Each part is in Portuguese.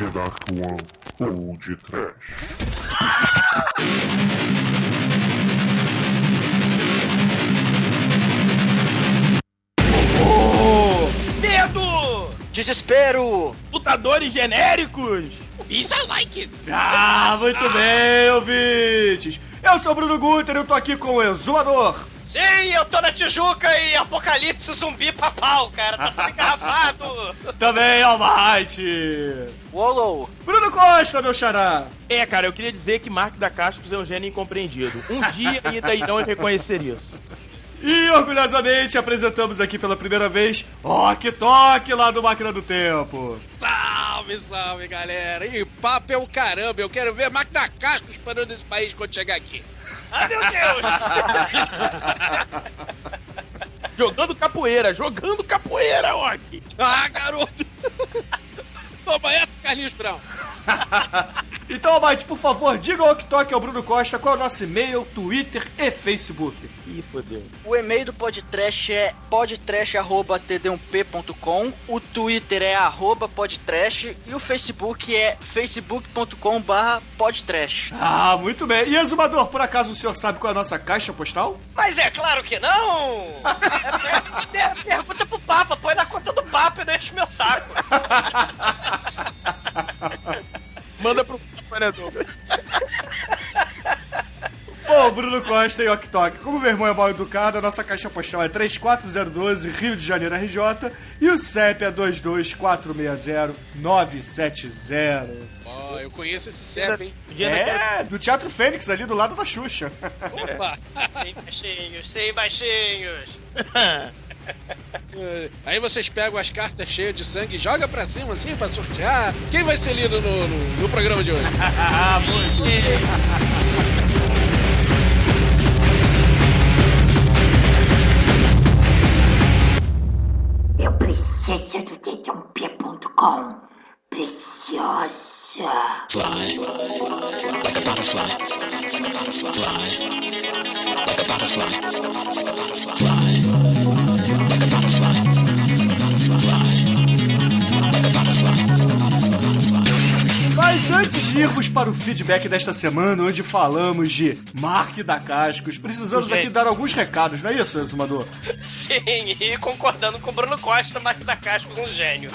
The Dark One ou de Trash. Medo! Desespero! Lutadores genéricos! Isso I like it! Ah, muito bem, ouvintes! Eu sou o Bruno Guter e eu tô aqui com o Exumador. Sim, eu tô na Tijuca e Apocalipse zumbi papau, cara. Tá tudo engarrafado. Também, Almighty. Wallow! Bruno Costa, meu xará. É, cara, eu queria dizer que Mark da Cascos é um gênio incompreendido. Um dia ainda irão reconhecer isso. E orgulhosamente apresentamos aqui pela primeira vez Ok Tok lá do Máquina do Tempo. Salve, salve, galera! E papo é o caramba, eu quero ver a máquina casco disparando nesse país quando chegar aqui. Ai, meu Deus! jogando capoeira, jogando capoeira, Ok! Ah, garoto! Toma essa, Carlinhos Brown! então, Almighty, por favor, diga ao Ok ao Bruno Costa qual é o nosso e-mail, Twitter e Facebook. Ih, fodeu. O e-mail do podcast é podtrash.td1p.com, o Twitter é arroba podtrash e o Facebook é facebook.com barra podtrash. Ah, muito bem. E Exumador, por acaso o senhor sabe qual é a nossa caixa postal? Mas é claro que não! É, é, pergunta pro Papa, põe na conta do Papa e deixa o meu saco. Manda pro Douglas? Bom, Bruno Costa e Ok Tok, como meu irmão é mal educado, a nossa caixa postal é 34012, Rio de Janeiro, RJ, e o CEP é 22466-970. Ó, eu conheço esse CEP, hein? É, do Teatro Fênix, ali do lado da Xuxa. Opa! Sem baixinhos, sem baixinhos. Aí vocês pegam as cartas cheias de sangue e jogam pra cima assim pra sortear. Quem vai ser lido no, no, no programa de hoje? Ah, muito. Eu preciso do dedãop.com. Preciosa. Fly like a butterfly. Fly like a butterfly. Fly Mas antes de irmos para o feedback desta semana, onde falamos de Mark da Cascos, precisamos Gente. aqui dar alguns recados, não é isso, Exumador? Sim, e concordando com o Bruno Costa, Marco da Cascos, um gênio.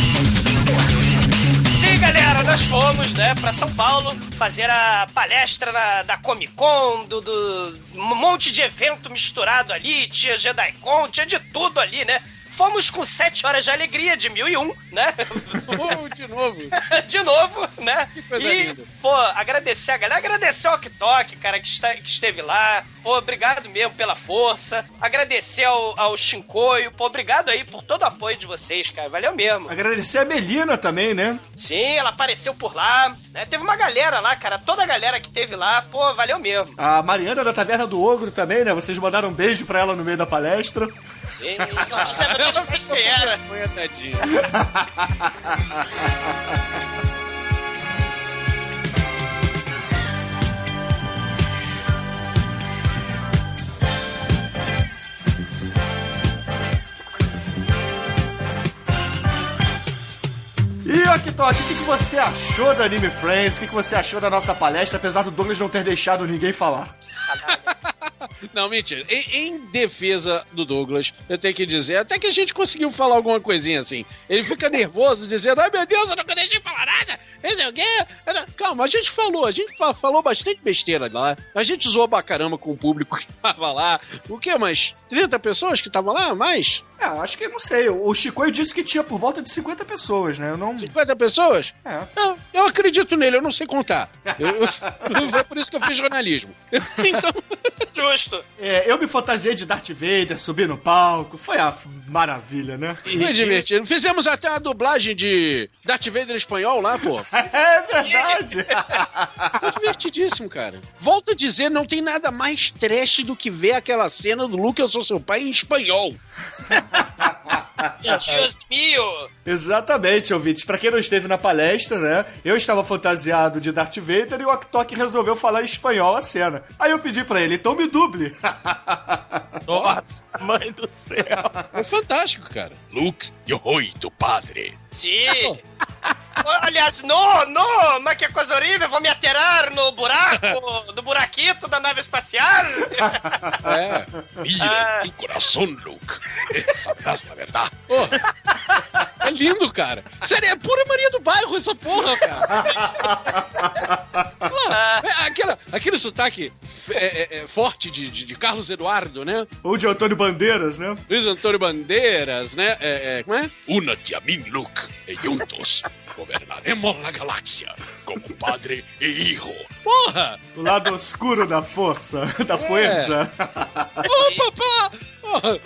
Galera, nós fomos, né, pra São Paulo fazer a palestra na- da Comic Con, do, do- um monte de evento misturado ali, tinha JediCon, tinha de tudo ali, né? Fomos com sete horas de alegria de mil e um, né? Oh, de novo. de novo, né? Que coisa e, linda. pô, agradecer a galera, agradecer ao Ok cara, que, está, que esteve lá. Pô, obrigado mesmo pela força. Agradecer ao, ao Shinkoio. Pô, obrigado aí por todo o apoio de vocês, cara. Valeu mesmo. Agradecer a Melina também, né? Sim, ela apareceu por lá. Né? Teve uma galera lá, cara. Toda a galera que teve lá, pô, valeu mesmo. A Mariana da Taverna do Ogro também, né? Vocês mandaram um beijo pra ela no meio da palestra. Sim, não nem lembrar de quem era. Foi a tadinha. E Ok Tok, o que, que você achou do Anime Friends? O que, que você achou da nossa palestra, apesar do Douglas não ter deixado ninguém falar? Não, mentira. Em, em defesa do Douglas, eu tenho que dizer, até que a gente conseguiu falar alguma coisinha assim. Ele fica nervoso, dizendo, ai meu Deus, eu nunca deixei falar nada, Calma, a gente falou, a gente fa- falou bastante besteira lá. A gente zoou pra caramba com o público que tava lá. O quê, mais 30 pessoas que estavam lá? Mais? É, acho que não sei. O Chicoio disse que tinha por volta de 50 pessoas, né? Eu não. 50 pessoas? É. Eu, eu acredito nele, eu não sei contar. Eu, eu- foi por isso que eu fiz jornalismo. Então, Justo. É, eu me fantasiei de Darth Vader, subi no palco. Foi a maravilha, né? foi divertido. Fizemos até a dublagem de Darth Vader em espanhol lá, pô. É verdade! Foi divertidíssimo, cara. Volto a dizer, não tem nada mais trash do que ver aquela cena do Luke, eu sou seu pai, em espanhol. Deus mio. Exatamente, ouvintes. Pra quem não esteve na palestra, né? Eu estava fantasiado de Darth Vader e o Aktok resolveu falar em espanhol a cena. Aí eu pedi pra ele, então me duble. Nossa, mãe do céu. É fantástico, cara. Luke, yo hoi, tu padre. Sim. Aliás, não, não, mas que coisa horrível, vou me atirar no buraco, do buraquito da nave espacial. É. Mira Ah. coração, Luke. Sabrás la verdade. Porra. É lindo, cara. Sério, é pura Maria do Bairro essa porra, cara. Porra, é aquela, aquele sotaque é, é, é, forte de, de, de Carlos Eduardo, né? Ou de Antônio Bandeiras, né? Luiz Antônio Bandeiras, né? É, é, como é? Una-te a mim, Luke, e juntos governaremos a galáxia como padre e hijo. Porra! O lado oscuro da força, da força. Ô, papá! Porra!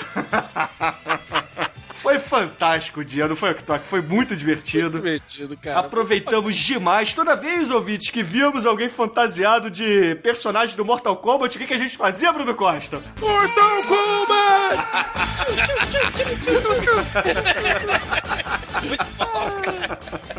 Foi fantástico o dia, não foi, Oktok? Foi muito divertido. Divertido, cara. Aproveitamos demais. Toda vez, ouvintes, que víamos alguém fantasiado de personagem do Mortal Kombat, o que, que a gente fazia, Bruno Costa? Mortal Kombat!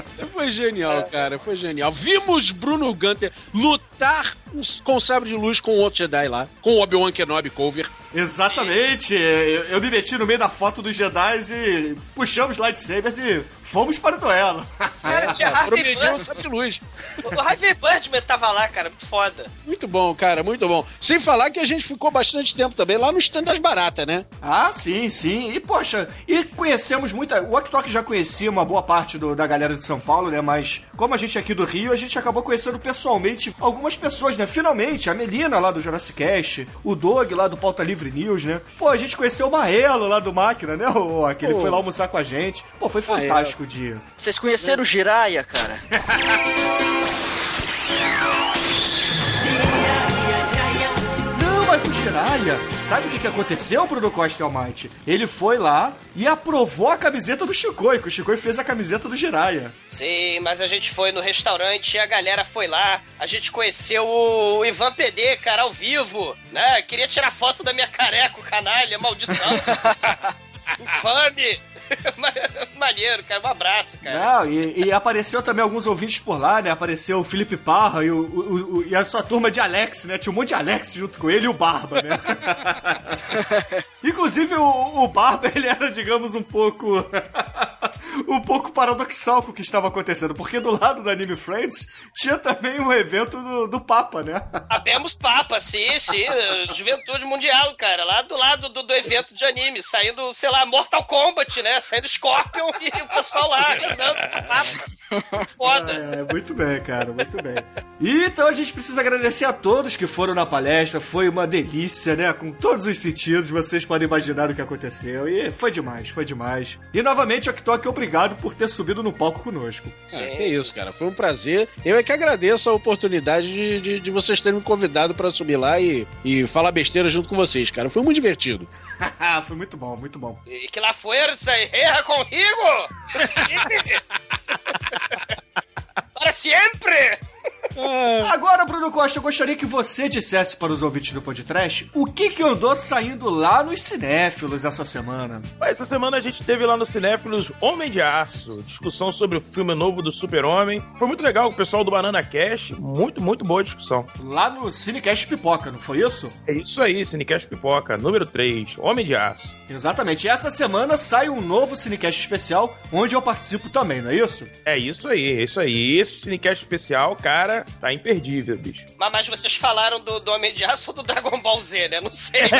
Foi genial, cara. Foi genial. Vimos Bruno Gunter lutar com o sabre de luz com o outro Jedi lá. Com o Obi-Wan Kenobi cover. Exatamente. Eu, eu me meti no meio da foto dos Jedi e puxamos lightsabers e fomos para o duelo. Cara, tinha Harvey sabre de luz. O Harvey Birdman tava lá, cara, muito foda. Muito bom, cara. Muito bom. Sem falar que a gente ficou bastante tempo também lá no stand das baratas, né? Ah, sim, sim. E, poxa, e conhecemos muita. O Oktok já conhecia uma boa parte do- da galera de São Paulo, né? Mas como a gente é aqui do Rio, a gente acabou conhecendo pessoalmente algumas pessoas, né? Finalmente, a Melina lá do Jurassic Cast, o Doug lá do Pauta Livre News, né? Pô, a gente conheceu o Maelo lá do Máquina, né? O, aquele Pô. foi lá almoçar com a gente. Pô, foi fantástico o dia. Vocês conheceram o Jiraya, cara? Jiraya, sabe o que, que aconteceu, Bruno Costa e Almighty? Ele foi lá e aprovou a camiseta do Chicoi, que o Chicoi fez a camiseta do Jiraya. Sim, mas a gente foi no restaurante e a galera foi lá. A gente conheceu o Ivan PD, cara, ao vivo, né? Queria tirar foto da minha careca, o canalha, maldição. Infame. Ma- Maneiro, cara. Um abraço, cara. Não, e, e apareceu também alguns ouvintes por lá, né? Apareceu o Felipe Parra e, o, o- o- e a sua turma de Alex, né? Tinha um monte de Alex junto com ele e o Barba, né? Inclusive, o, o Barba, ele era, digamos, um pouco... um pouco paradoxal com o que estava acontecendo, porque do lado da Anime Friends tinha também um evento do, do Papa, né? Abemos Papa, sim, sim. Juventude Mundial, cara. Lá do lado do, do evento de anime, saindo, sei lá, Mortal Kombat, né? Saindo Scorpion e o pessoal lá rezando Papa. Foda. É, muito bem, cara, muito bem. E então a gente precisa agradecer a todos que foram na palestra. Foi uma delícia, né? Com todos os sentidos, vocês podem imaginar o que aconteceu. E foi demais, foi demais. E novamente, Oktok, obrigado por ter subido no palco conosco. Ah, que isso, cara. Foi um prazer. Eu é que agradeço a oportunidade de, de, de vocês terem me convidado pra subir lá e, e falar besteira junto com vocês, cara. Foi muito divertido. foi muito bom, muito bom. E que la fuerza erra contigo! Para sempre! Agora, Bruno Costa, eu gostaria que você dissesse para os ouvintes do podcast o que que andou saindo lá nos cinéfilos essa semana. Essa semana a gente teve lá no Cinéfilos Homem de Aço, discussão sobre o filme novo do Super-Homem. Foi muito legal com o pessoal do Banana Cash, muito, muito boa discussão. Lá no Cinecast Pipoca, não foi isso? É isso aí, Cinecast Pipoca, número 3, Homem de Aço. Exatamente. E essa semana sai um novo Cinecast especial, onde eu participo também, não é isso? É isso aí, é isso aí. Esse Cinecast especial, cara, tá imperdível, bicho. Mas, mas vocês falaram do, do Homem de Aço ou do Dragon Ball Z, né? Não sei.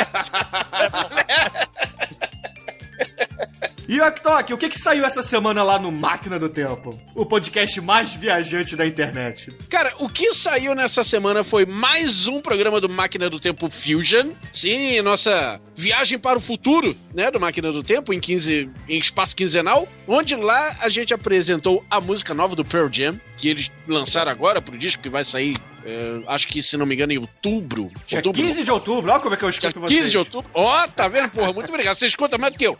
E Oktok, o que que saiu essa semana lá no Máquina do Tempo? O podcast mais viajante da internet. Cara, o que saiu nessa semana foi mais um programa do Máquina do Tempo Fusion. Sim, nossa viagem para o futuro, né, do Máquina do Tempo em 15 em espaço quinzenal, onde lá a gente apresentou a música nova do Pearl Jam, que eles lançaram agora pro disco que vai sair, é, acho que se não me engano em outubro. Dia outubro 15 de outubro, olha como é que eu Dia escuto vocês. 15 de outubro. Ó, tá vendo, porra? Muito obrigado. Você escuta mais do que eu.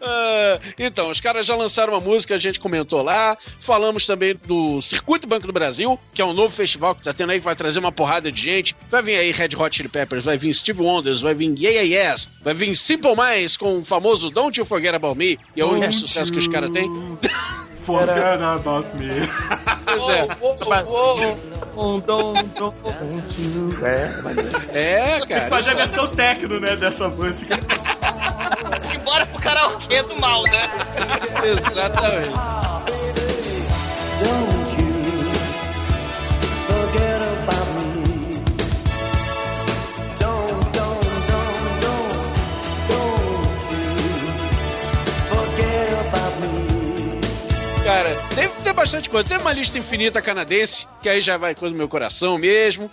Ah, então, os caras já lançaram uma música, a gente comentou lá. Falamos também do Circuito Banco do Brasil, que é um novo festival que tá tendo aí, que vai trazer uma porrada de gente. Vai vir aí Red Hot Chili Peppers, vai vir Steve Wonders, vai vir Yeah Yeah Yes, vai vir Simple Minds com o famoso Don't You Forget About Me, e é o único sucesso que os caras têm. Forget about me. Pois é. É. É, Tem que cara. fazer a versão techno, né, dessa música. Simbora pro karaokê do mal, né? Exatamente. Bastante coisa. Tem uma lista infinita canadense, que aí já vai coisa do meu coração mesmo.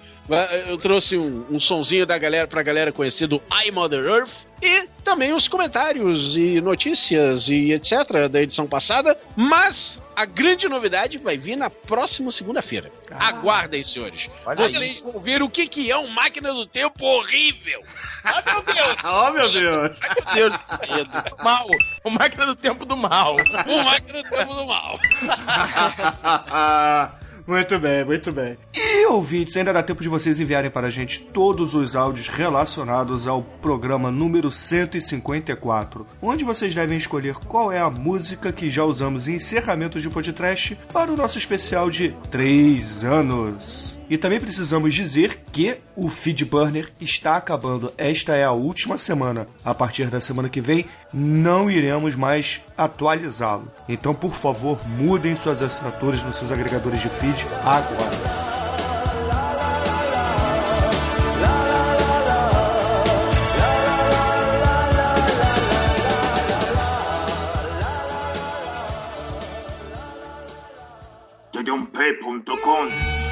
Eu trouxe um, um sonzinho da galera pra galera conhecer do I Mother Earth. E também os comentários e notícias e etc. da edição passada. Mas a grande novidade vai vir na próxima segunda-feira. Aguardem, senhores. Olha. Vocês vão ver o que, que é um máquina do tempo horrível. Ah, meu Deus! oh, meu Deus. Meu Deus do céu. Mal. O máquina do tempo do mal. Um máquina do tempo do mal. Muito bem, muito bem. E ouvintes, ainda dá tempo de vocês enviarem para a gente todos os áudios relacionados ao programa número 154, onde vocês devem escolher qual é a música que já usamos em encerramentos de podcast para o nosso especial de 3 anos. E também precisamos dizer que o Feed Burner está acabando. Esta é a última semana. A partir da semana que vem, não iremos mais atualizá-lo. Então, por favor, mudem suas assinaturas nos seus agregadores de feed agora. Tudumpé.com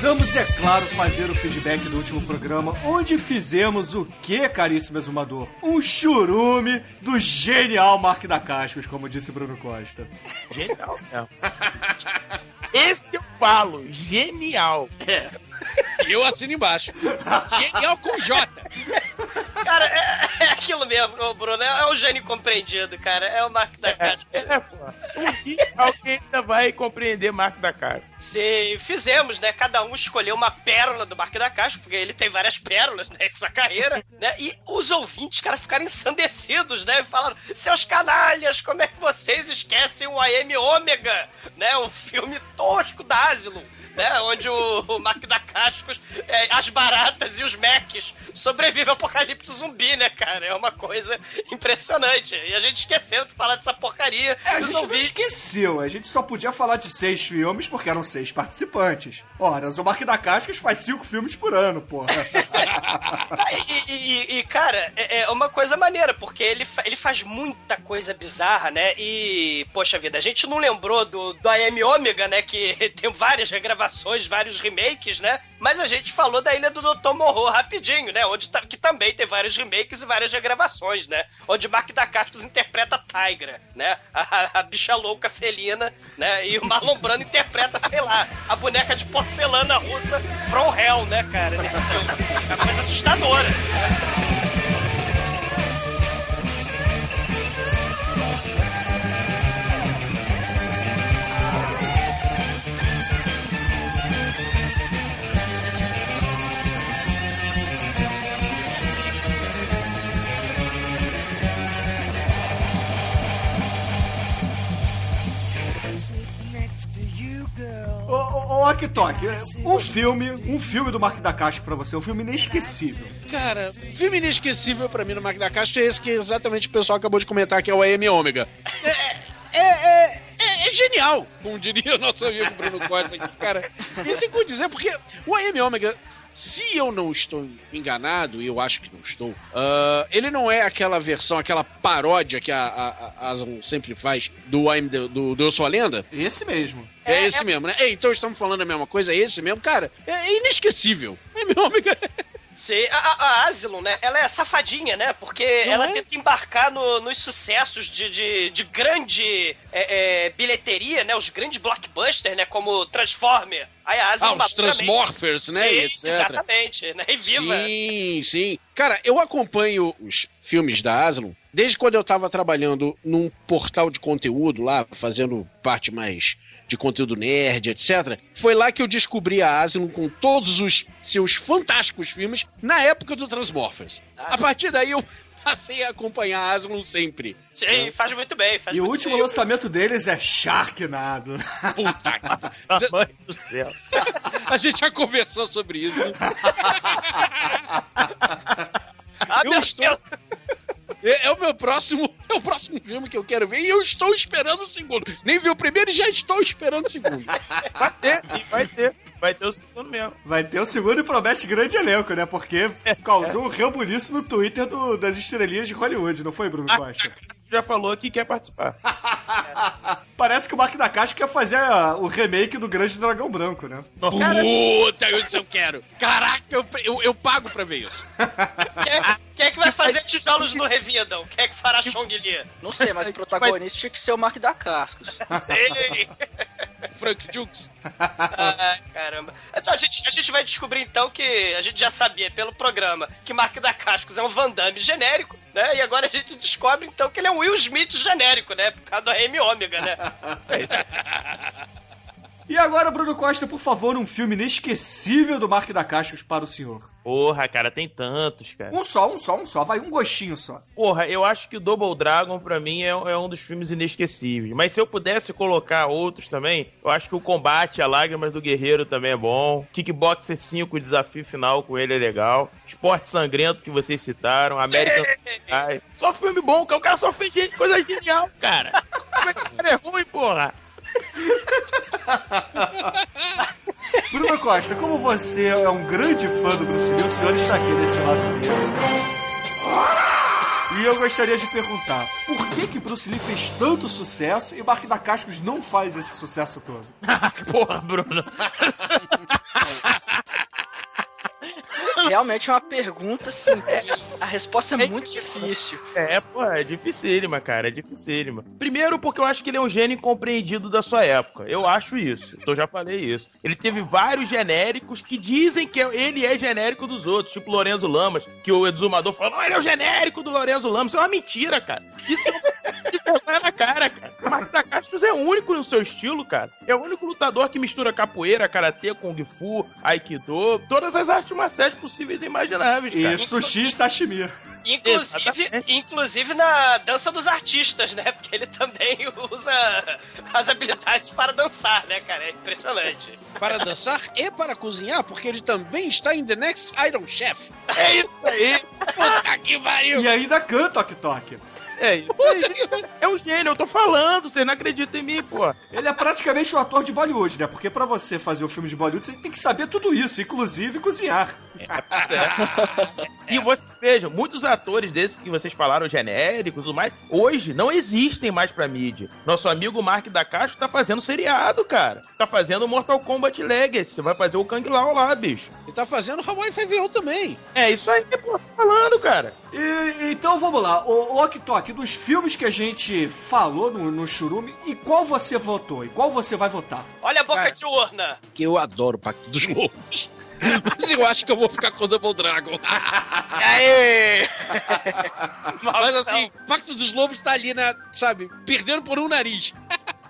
precisamos, é claro, fazer o feedback do último programa, onde fizemos o que, caríssimo exumador? Um churume do genial Mark da Cascos, como disse Bruno Costa. Genial mesmo. Esse eu falo. Genial. E eu assino embaixo. Genial com J. Cara, é, é aquilo mesmo, Bruno. É, é o gênio compreendido, cara. É o Marco da Caixa. É, pô. Um dia alguém ainda vai compreender Marco da Cara. Sim, fizemos, né? Cada um escolheu uma pérola do Marco da Caixa, porque ele tem várias pérolas né, em sua carreira, né? E os ouvintes, cara, ficaram ensandecidos, né? Falaram, seus canalhas, como é que vocês esquecem o AM Ômega, né? O filme tosco da Asylum. Né, onde o, o Mark da Cascos, é, as baratas e os Macs sobrevivem ao apocalipse zumbi, né, cara? É uma coisa impressionante. E a gente esqueceu de falar dessa porcaria. É, a gente não ouvintes. esqueceu, a gente só podia falar de seis filmes porque eram seis participantes. Ora, o Mark da Cascos faz cinco filmes por ano, porra. Ah, E, e- e, cara, é, é uma coisa maneira, porque ele, ele faz muita coisa bizarra, né? E, poxa vida, a gente não lembrou do, do AM Ômega, né? Que tem várias regravações, vários remakes, né? Mas a gente falou da Ilha do Dr. Morro rapidinho, né? Onde ta- que também tem vários remakes e várias regravações, né? Onde Mark da Cascos interpreta a Tigra, né? A, a bicha louca felina, né? E o Marlon Brando interpreta, sei lá, a boneca de porcelana russa From Hell, né, cara? Nesse filme. É uma coisa assustadora. Ô, ô Aktok, um filme, um filme do Mark da Cascos pra você, um filme inesquecível. Cara, filme inesquecível pra mim no Mark da Caixa é esse que exatamente o pessoal acabou de comentar, que é o AM Ômega. É, é, é, é- é genial, como diria o nosso amigo Bruno Costa aqui, cara. E eu tenho que dizer, porque o AM Ômega, se eu não estou enganado, e eu acho que não estou, ah, ele não é aquela versão, aquela paródia que a, a, a sempre faz do, AM, do, do, do Eu Sou a Lenda. Esse mesmo. É, É, esse é- mesmo, né? É, então estamos falando a mesma coisa, é esse mesmo, cara. É, é inesquecível. É meu ômega. Sim, a, a, Asylum, né? Ela é safadinha, né? Porque ela é? tenta embarcar no- nos sucessos de, de, de grande é, é, bilheteria, né? Os grandes blockbusters, né? Como Transformer. Aí a Asylum, Ah, os Transmorphers, né? Sim, etc. exatamente, né? E viva. Sim, sim. Cara, eu acompanho os filmes da Asylum desde quando eu tava trabalhando num portal de conteúdo lá, fazendo parte mais de conteúdo nerd, etc. Foi lá que eu descobri a Asylum com todos os seus fantásticos filmes na época do Transmorphers. A partir daí eu passei a acompanhar a Asylum sempre. Sim, faz muito bem. Faz E o muito último bem. lançamento deles é Sharknado. Puta que Mãe do céu. A gente já conversou sobre isso. Ah, eu estou- Deus. É, é o meu próximo, é o próximo filme que eu quero ver e eu estou esperando o segundo. Nem vi o primeiro e já estou esperando o segundo. Vai ter, vai ter. Vai ter o segundo mesmo. Vai ter o segundo e promete grande elenco, né? Porque causou um rebuliço no Twitter do- das estrelinhas de Hollywood, não foi, Bruno Costa? Já falou que quer participar. Parece que o Mark da Caixa quer fazer a- o remake do Grande Dragão Branco, né? Puta, isso eu quero. Caraca, eu, eu, eu pago pra ver isso. Quem, é- quem é que vai fazer tijolos no Revidam? Quem é que fará Chong Li? Não sei, mas o protagonista tinha que ser o Mark da Cascos. Sei. Frank Jukes. Caramba. Então a gente, a gente vai descobrir então que a gente já sabia pelo programa que Mark da Cascos é um Van Damme genérico, né? E agora a gente descobre então que ele é um Will Smith genérico, né? Por causa do RM Ômega, né? E agora, Bruno Costa, por favor, um filme inesquecível do Mark da Cascos para o senhor. Porra, cara, tem tantos, cara. Um só, um só, um só. Vai, um gostinho só. Porra, eu acho que o Double Dragon, pra mim, é, é um dos filmes inesquecíveis. Mas se eu pudesse colocar outros também, eu acho que o Combate a Lágrimas do Guerreiro também é bom. Kickboxer 5, o desafio final com ele é legal. Esporte Sangrento, que vocês citaram. American Pie. Só filme bom, cara. O cara só fez gente, coisa genial, cara. Como é que o cara é ruim, porra? Bruno Costa, como você é um grande fã do Bruce Lee, o senhor está aqui desse lado dele. E eu gostaria de perguntar, por que que Bruce Lee fez tanto sucesso e Mark da Cascos não faz esse sucesso todo? Porra, Bruno. Realmente é uma pergunta, assim, a resposta é muito difícil. É, pô, é dificílima, cara, é dificílima. Primeiro porque eu acho que ele é um gênio incompreendido da sua época. Eu acho isso. Eu já falei isso. Ele teve vários genéricos que dizem que ele é genérico dos outros, tipo Lorenzo Lamas, que o exumador falou, não, ele é o genérico do Lorenzo Lamas. Isso é uma mentira, cara. Isso é um de vergonha na cara, cara. Marcos da Castros é único no seu estilo, cara. É o único lutador que mistura capoeira, karatê, kung fu, aikido, todas as artes marciais possíveis e imagináveis, cara. E sushi e sashimi. Inclusive, Exatamente. inclusive na dança dos artistas, né? Porque ele também usa as habilidades para dançar, né, cara? É impressionante. Para dançar e para cozinhar, porque ele também está em The Next Iron Chef. É isso aí. Puta que pariu! E ainda canta Tok Tok. É isso aí. É um gênio, eu tô falando, você não acredita em mim, pô. Ele é praticamente um ator de Bollywood, né? Porque pra você fazer um filme de Bollywood, você tem que saber tudo isso, inclusive cozinhar. E você, vejam, muitos atores desses que vocês falaram, genéricos e tudo mais, hoje não existem mais pra mídia. Nosso amigo Mark da Castro tá fazendo seriado, cara. Tá fazendo Mortal Kombat Legacy. Você vai fazer o Kang Lao lá, bicho. E tá fazendo Hawaii 5 também. É isso aí, pô, tô falando, cara. E, então vamos lá, o, o Ok Tok, dos filmes que a gente falou no, no Churume, e qual você votou? E qual você vai votar? Olha a boca Cara. de urna. Que eu adoro o Pacto dos Lobos. Mas eu acho que eu vou ficar com o Double Dragon. Aê! Mas assim, Pacto dos Lobos tá ali na, sabe, perdendo por um nariz.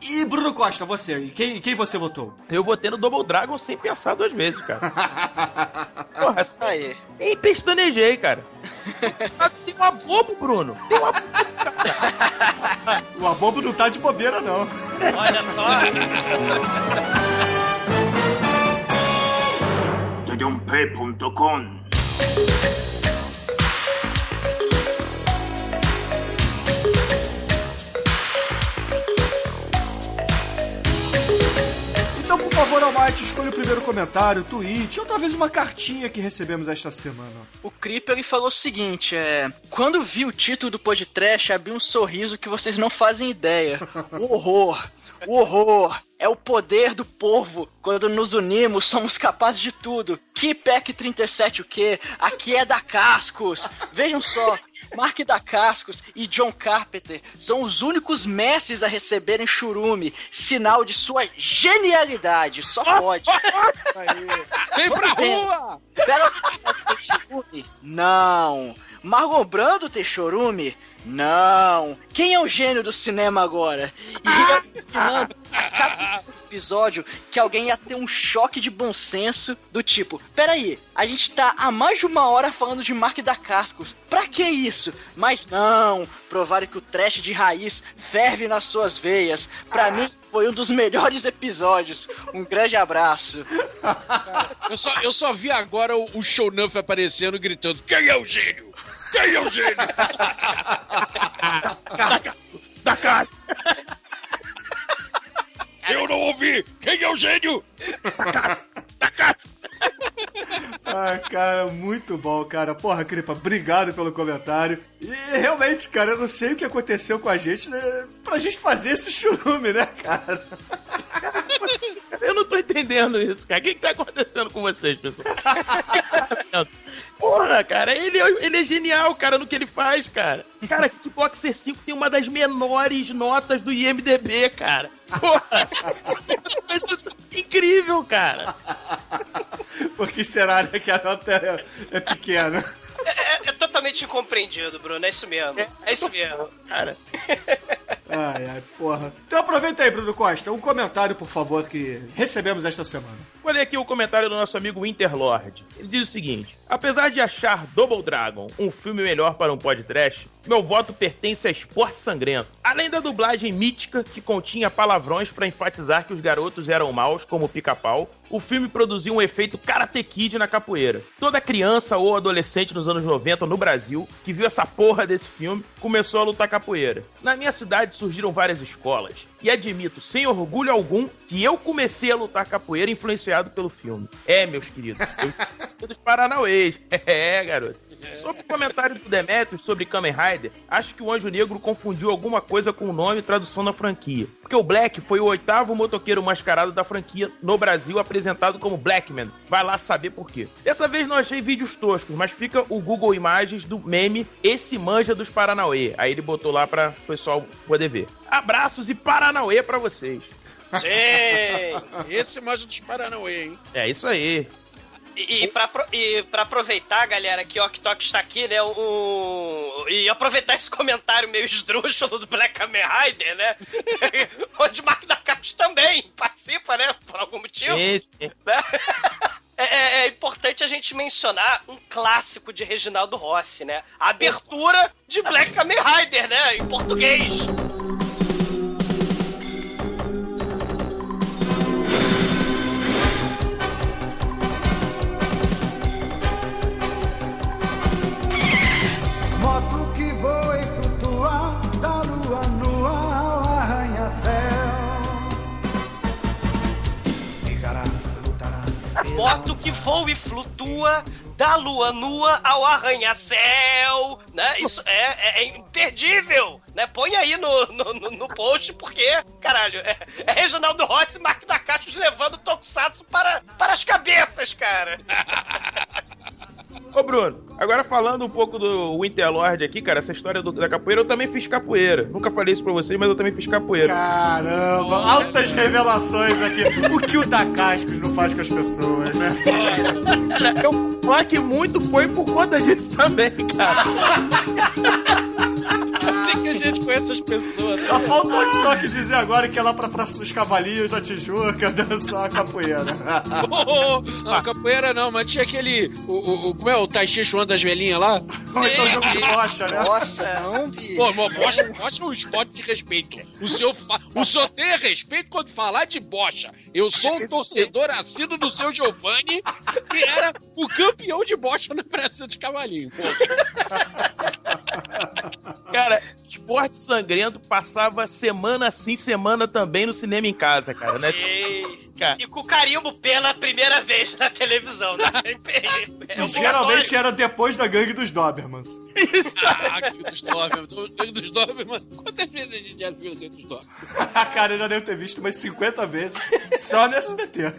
E Bruno Costa, você, e quem, quem você votou? Eu vou ter no Double Dragon sem pensar duas vezes, cara. Porra, Isso aí. nem pestanejei, cara. Tem uma bobo, Bruno. Tem uma O Abobo não tá de bobeira, não. Olha só. Então, por favor, Almighty, escolha o primeiro comentário, tweet, ou talvez uma cartinha que recebemos esta semana. O Creeper ele falou o seguinte, é... Quando vi o título do podcast, abri um sorriso que vocês não fazem ideia. O horror. O horror. É o poder do povo. Quando nos unimos, somos capazes de tudo. Que PEC 37 o quê? Aqui é da Cascos. Vejam só. Mark da Cascos e John Carpenter são os únicos mestres a receberem churume, sinal de sua genialidade. Só pode. Vem pra rua! Bela tem chorume? Não. Marlon Brando tem chorume? Não. Quem é o gênio do cinema agora? E Rian Fernando, cada episódio que alguém ia ter um choque de bom senso do tipo: peraí, a gente tá há mais de uma hora falando de Mark da Cascos. Pra que isso? Mas não, provaram que o trash de raiz ferve nas suas veias. Pra mim, foi um dos melhores episódios. Um grande abraço. Eu só, eu só vi agora o, o Shownuff aparecendo gritando: Quem é o gênio? Quem é o gênio? Da cara! Eu não ouvi! Quem é o gênio? Ai, cara, muito bom, cara. Porra, Cripa, obrigado pelo comentário. E realmente, cara, eu não sei o que aconteceu com a gente, né? Pra gente fazer esse churume, né, cara? Eu não tô entendendo isso, cara. O que, que tá acontecendo com vocês, pessoal? Porra, cara, ele, é- ele é genial, cara, no que ele faz, cara. Cara, Kickboxer 5 tem uma das menores notas do IMDB, cara. Porra! Incrível, cara. Por que será né, que a nota é, é pequena? É, é totalmente incompreendido, Bruno. É isso mesmo. É isso mesmo. Cara, Ai, ai, porra. Então aproveita aí, Bruno Costa, um comentário, por favor, que recebemos esta semana. Ler aqui o comentário do nosso amigo Winterlord. Ele diz o seguinte: Apesar de achar Double Dragon um filme melhor para um podcast, meu voto pertence a Esporte Sangrento. Além da dublagem mítica que continha palavrões para enfatizar que os garotos eram maus, como o pica-pau, o filme produziu um efeito Karate Kid na capoeira. Toda criança ou adolescente nos anos 90 no Brasil que viu essa porra desse filme começou a lutar capoeira. Na minha cidade surgiram várias escolas. E admito, sem orgulho algum, que eu comecei a lutar capoeira influenciado pelo filme. É, meus queridos, eu dos Paranauês. É, garoto. Sobre o comentário do Demetrius sobre Kamen Rider, acho que o Anjo Negro confundiu alguma coisa com o nome e tradução da franquia. Porque o Black foi o oitavo motoqueiro mascarado da franquia no Brasil, apresentado como Blackman. Vai lá saber por quê. Dessa vez não achei vídeos toscos, mas fica o Google Imagens do meme Esse Manja dos Paranauê. Aí ele botou lá pra o pessoal poder ver. Abraços e Paranauê pra vocês. Sim. Esse mais dos Paranauê, hein? É isso aí. E, e, pra, e pra aproveitar, galera, que o Ok está aqui, né? O, e aproveitar esse comentário meio esdrúxulo do Black Kamen Rider, né? Onde Mark da Caixa também participa, né? Por algum motivo. Esse. né? É, é- é importante a gente mencionar um clássico de Reginaldo Rossi, né? A abertura de Black Kamen Rider, né? Em português. Moto que voa e flutua da lua nua ao arranha-céu, né? Isso é, é- é imperdível, né? Põe aí no, no, no- post, porque, caralho, é, é Reginaldo Rossi e Marco Cachos levando Tokusatsu para, para as cabeças, cara. Ô Bruno, agora falando um pouco do Winterlord aqui, cara, essa história do- da capoeira, eu também fiz capoeira. Nunca falei isso pra vocês, mas eu também fiz capoeira. Caramba, altas revelações aqui. O que o da Cascos não faz com as pessoas, né? Eu falar que muito foi por conta disso também, cara. Conhece as pessoas. Só falta o Ok Tok dizer agora que é lá pra Praça dos Cavalinhos da Tijuca dançar a capoeira. Oh, não, capoeira não, mas tinha aquele. O, o, o- como é o Tai Chi Chuan das velhinhas lá? Ou então jogo de bocha, né? Nossa, não, bicho. Pô, bocha, bocha é um esporte de respeito. O senhor, fa- o senhor tem respeito quando falar de bocha. Eu sou um torcedor assíduo do seu Giovanni, que era o campeão de bocha na Praça de Cavalinho. Pô, Cara, esporte sangrento passava semana sim, semana também no cinema em casa, cara, né? E, Cara. e com carimbo pela primeira vez na televisão, né? É E geralmente era depois da gangue dos Dobermans. ah, Gangue dos Doberman. Gangue dos Doberman. Quantas vezes a gente já viu Gangue dos Doberman? Cara, eu já devo ter visto umas 50 vezes só no SBT.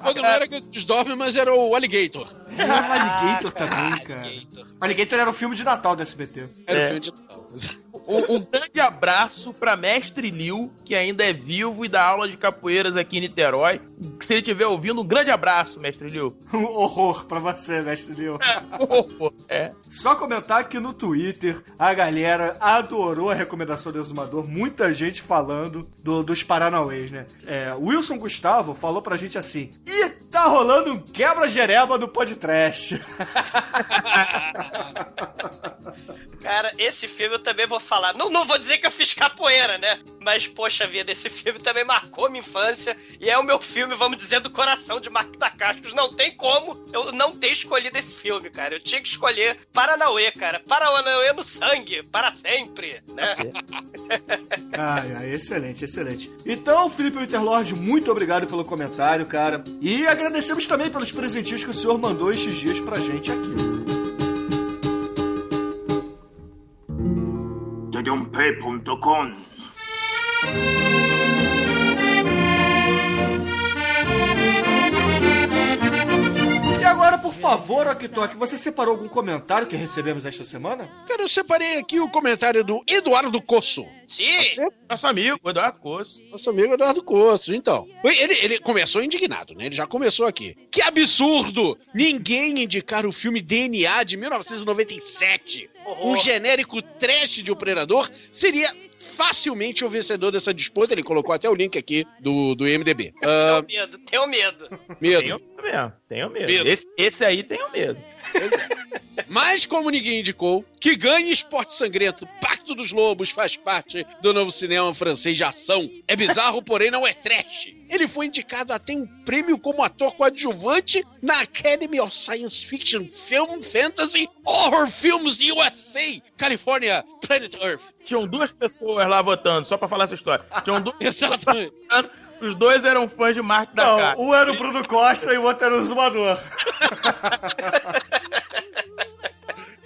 Quando não era Gangue dos Doberman, mas era o Alligator. O Alligator também, cara. Alligator. Alligator era o filme de Natal do SBT. Era É. o filme de Natal. Um, um grande abraço pra Mestre Liu, que ainda é vivo e dá aula de capoeiras aqui em Niterói. Se ele estiver ouvindo, um grande abraço, Mestre Liu. Um horror pra você, mestre Leo. É. Só comentar que no Twitter a galera adorou a recomendação do Exumador. Muita gente falando do- dos Paranauês, né? É, Wilson Gustavo falou pra gente assim: Ih, tá rolando um quebra-jereba no podcast. Cara, esse filme eu também vou falar. Não, não vou dizer que eu fiz capoeira, né? Mas, poxa vida, esse filme também marcou minha infância. E é o meu filme, vamos dizer, do coração de Marco da Cascos. Não tem como eu não ter escolhido esse filme, cara. Eu tinha que escolher Paranauê, cara. Paranauê no sangue, para sempre, né? Ai, ai, excelente, excelente. Então, Felipe Winterlord, muito obrigado pelo comentário, cara. E agradecemos também pelos presentinhos que o senhor mandou estes dias pra gente aqui. Tdump.com agora, por favor, Oktok, você separou algum comentário que recebemos esta semana? Cara, eu separei aqui o comentário do Eduardo Cosso. Sim, Nosso amigo, Eduardo Coço. Nosso amigo Eduardo Costo, então. Ele, ele começou indignado, né? Ele já começou aqui. Que absurdo! Ninguém indicar o filme DNA de 1997. Um genérico trash de O Predador seria facilmente o vencedor dessa disputa. Ele colocou até o link aqui do, do IMDB. Ah, tenho medo, tenho medo. medo. Tenho medo mesmo, tenho medo. Medo. Esse, esse aí tenho medo. Mas como ninguém indicou, que ganhe Esporte Sangrento, Pacto dos Lobos faz parte do novo cinema francês de ação. É bizarro, porém não é trash. Ele foi indicado até um prêmio como ator coadjuvante na Academy of Science Fiction Film Fantasy Horror Films USA, California, Planet Earth. Tinham duas pessoas lá votando, só pra falar essa história. Tinham duas Exatamente. Os dois eram fãs de Mark da Não, um era o Bruno Costa e o outro era o Zumador.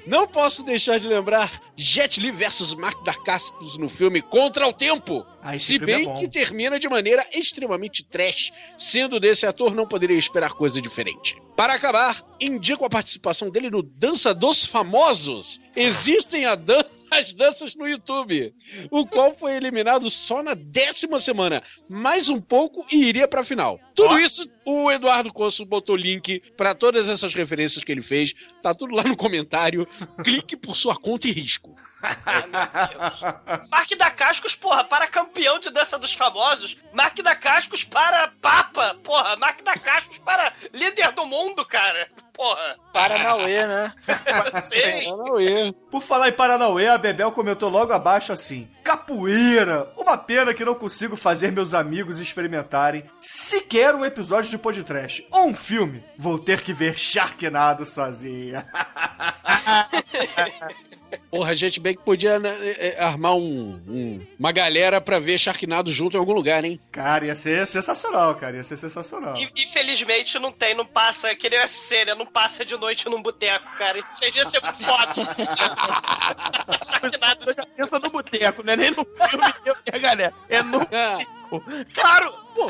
Não posso deixar de lembrar Jet Li versus Mark Dacascos no filme Contra o Tempo. Ah, Se é bem bom. que termina de maneira extremamente trash, sendo desse ator não poderia esperar coisa diferente. Para acabar, indico a participação dele no Dança dos Famosos. Existem a dan- as danças no YouTube, o qual foi eliminado só na décima semana, mais um pouco e iria pra final. Tudo isso, o Eduardo Coço botou link pra todas essas referências que ele fez, tá tudo lá no comentário. Clique por sua conta e risco. Ai, meu Deus. Mark da Cascos, porra, para campeão de dança dos famosos. Mark da Cascos para Papa. Porra, Mark da Cascos para líder do mundo, cara. Porra. Paranauê, né? Sim. Por falar em Paranauê, a Bebel comentou logo abaixo assim: Capoeira! Uma pena que não consigo fazer meus amigos experimentarem sequer um episódio de podcast ou um filme. Vou ter que ver Sharknado sozinha. Porra, a gente bem que podia né, é, é, armar um, um- uma galera pra ver Sharknado junto em algum lugar, hein? Cara, ia ser sensacional, cara. Ia ser sensacional. Infelizmente não tem, não passa, que nem o UFC, né? Não passa de noite num boteco, cara. Ia ser foda. Sharknado. Pensa no boteco, não é nem no filme eu a galera. É no. É. Claro! Pô.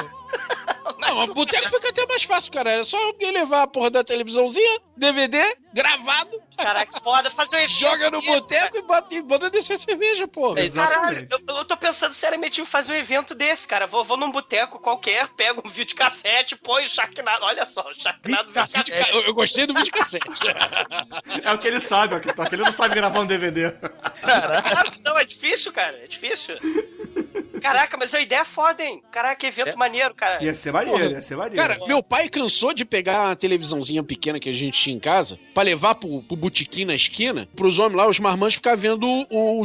Não, mas boteco fica até mais fácil, cara. É só alguém levar a porra da televisãozinha, DVD, gravado, Caraca, foda. Fazer um evento joga no boteco e bota, e bota descer cerveja, porra. Caralho, Exatamente. eu, eu tô pensando seriamente em fazer um evento desse, cara. Vou, vou num boteco qualquer, pego um videocassete, põe o Sharknado. Olha só, o Sharknado Videocassete. Eu, eu gostei do videocassete. É o que ele sabe, ó, que tá- que ele não sabe gravar um DVD. Claro que não, é difícil, cara. É difícil. Caraca, mas a ideia é foda, hein? Caraca, evento maneiro, cara. Ia ser maneiro, Porra. ia ser maneiro. Cara, meu pai cansou de pegar a televisãozinha pequena que a gente tinha em casa pra levar pro, pro botequim na esquina, pros homens lá, os marmanjos, ficar vendo o, o,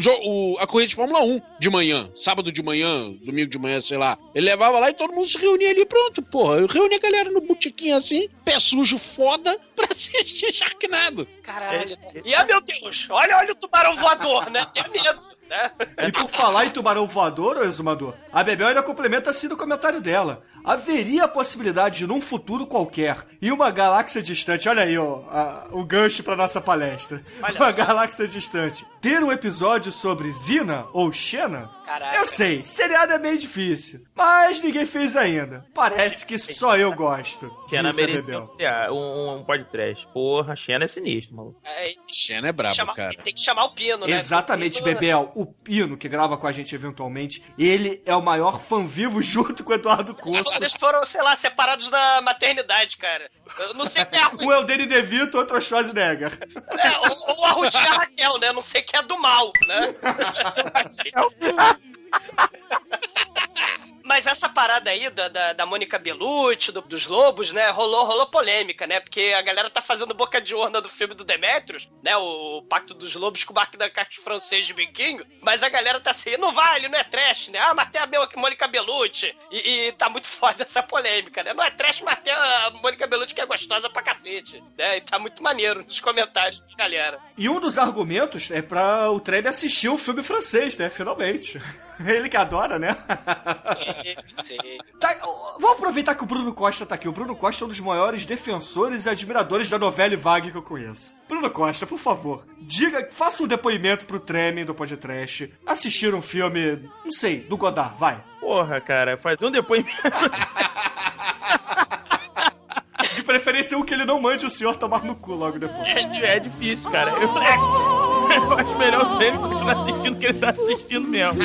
o- a corrida de Fórmula 1 de manhã, sábado de manhã, domingo de manhã, sei lá. Ele levava lá e todo mundo se reunia ali, pronto, porra. Eu reuni a galera no botequim assim, pé sujo foda, pra assistir Sharknado. Caralho. E, ah, meu Deus, olha, olha o tubarão voador, né? Tem medo, né? E por falar em tubarão voador, ô exumador, a Bebel ainda complementa assim no comentário dela. Haveria a possibilidade de, num futuro qualquer, em uma galáxia distante, olha aí, ó, a- o gancho pra nossa palestra. Olha uma só. galáxia distante, ter um episódio sobre Zina ou Xena? Caralho. Eu sei, seriado é meio difícil, mas ninguém fez ainda. Parece que só eu gosto. Xena disse a merecia Bebel. um, um, podcast. Porra, Xena é sinistro, maluco. É, Xena é brabo, chama- cara. Tem que chamar o Pino, né? Exatamente, O Pino- Bebel. O Pino, que grava com a gente eventualmente, ele é o maior fã vivo junto com o Eduardo Coço. Eles foram, sei lá, separados na maternidade, cara. Eu não sei quem é a Ruth, Um é o Danny DeVito, outro é o Schwarzenegger. é, ou, ou a Ruth e a Raquel, né? Eu não sei quem é do mal, né? Mas essa parada aí da, da, da Mônica Bellucci, do- dos Lobos, né? Rolou, rolou polêmica, né? Porque a galera tá fazendo boca de urna do filme do Demetrius, né? O, Pacto dos Lobos com o Marco da Caixa francês de biquinho. Mas a galera tá assim, não vale, não é trash, né? Ah, matei a Mônica Bellucci. E, e tá muito foda essa polêmica, né? Não é trash, matei a Mônica Bellucci que é gostosa pra cacete, né? E tá muito maneiro nos comentários da galera. E um dos argumentos é pra o Treme assistir o filme francês, né? Finalmente. Ele que adora, né? Sim. Tá, vamos aproveitar que o Bruno Costa tá aqui. O Bruno Costa é um dos maiores defensores e admiradores da novela Vague que eu conheço. Bruno Costa, por favor, diga, faça um depoimento pro Treme do podcast. Assistir um filme, não sei, do Godard, vai. Porra, cara, fazer um depoimento. De preferência um que ele não mande o senhor tomar no cu logo depois. É, é difícil, cara. Eu, eu acho melhor o Treme continuar assistindo o que ele tá assistindo mesmo.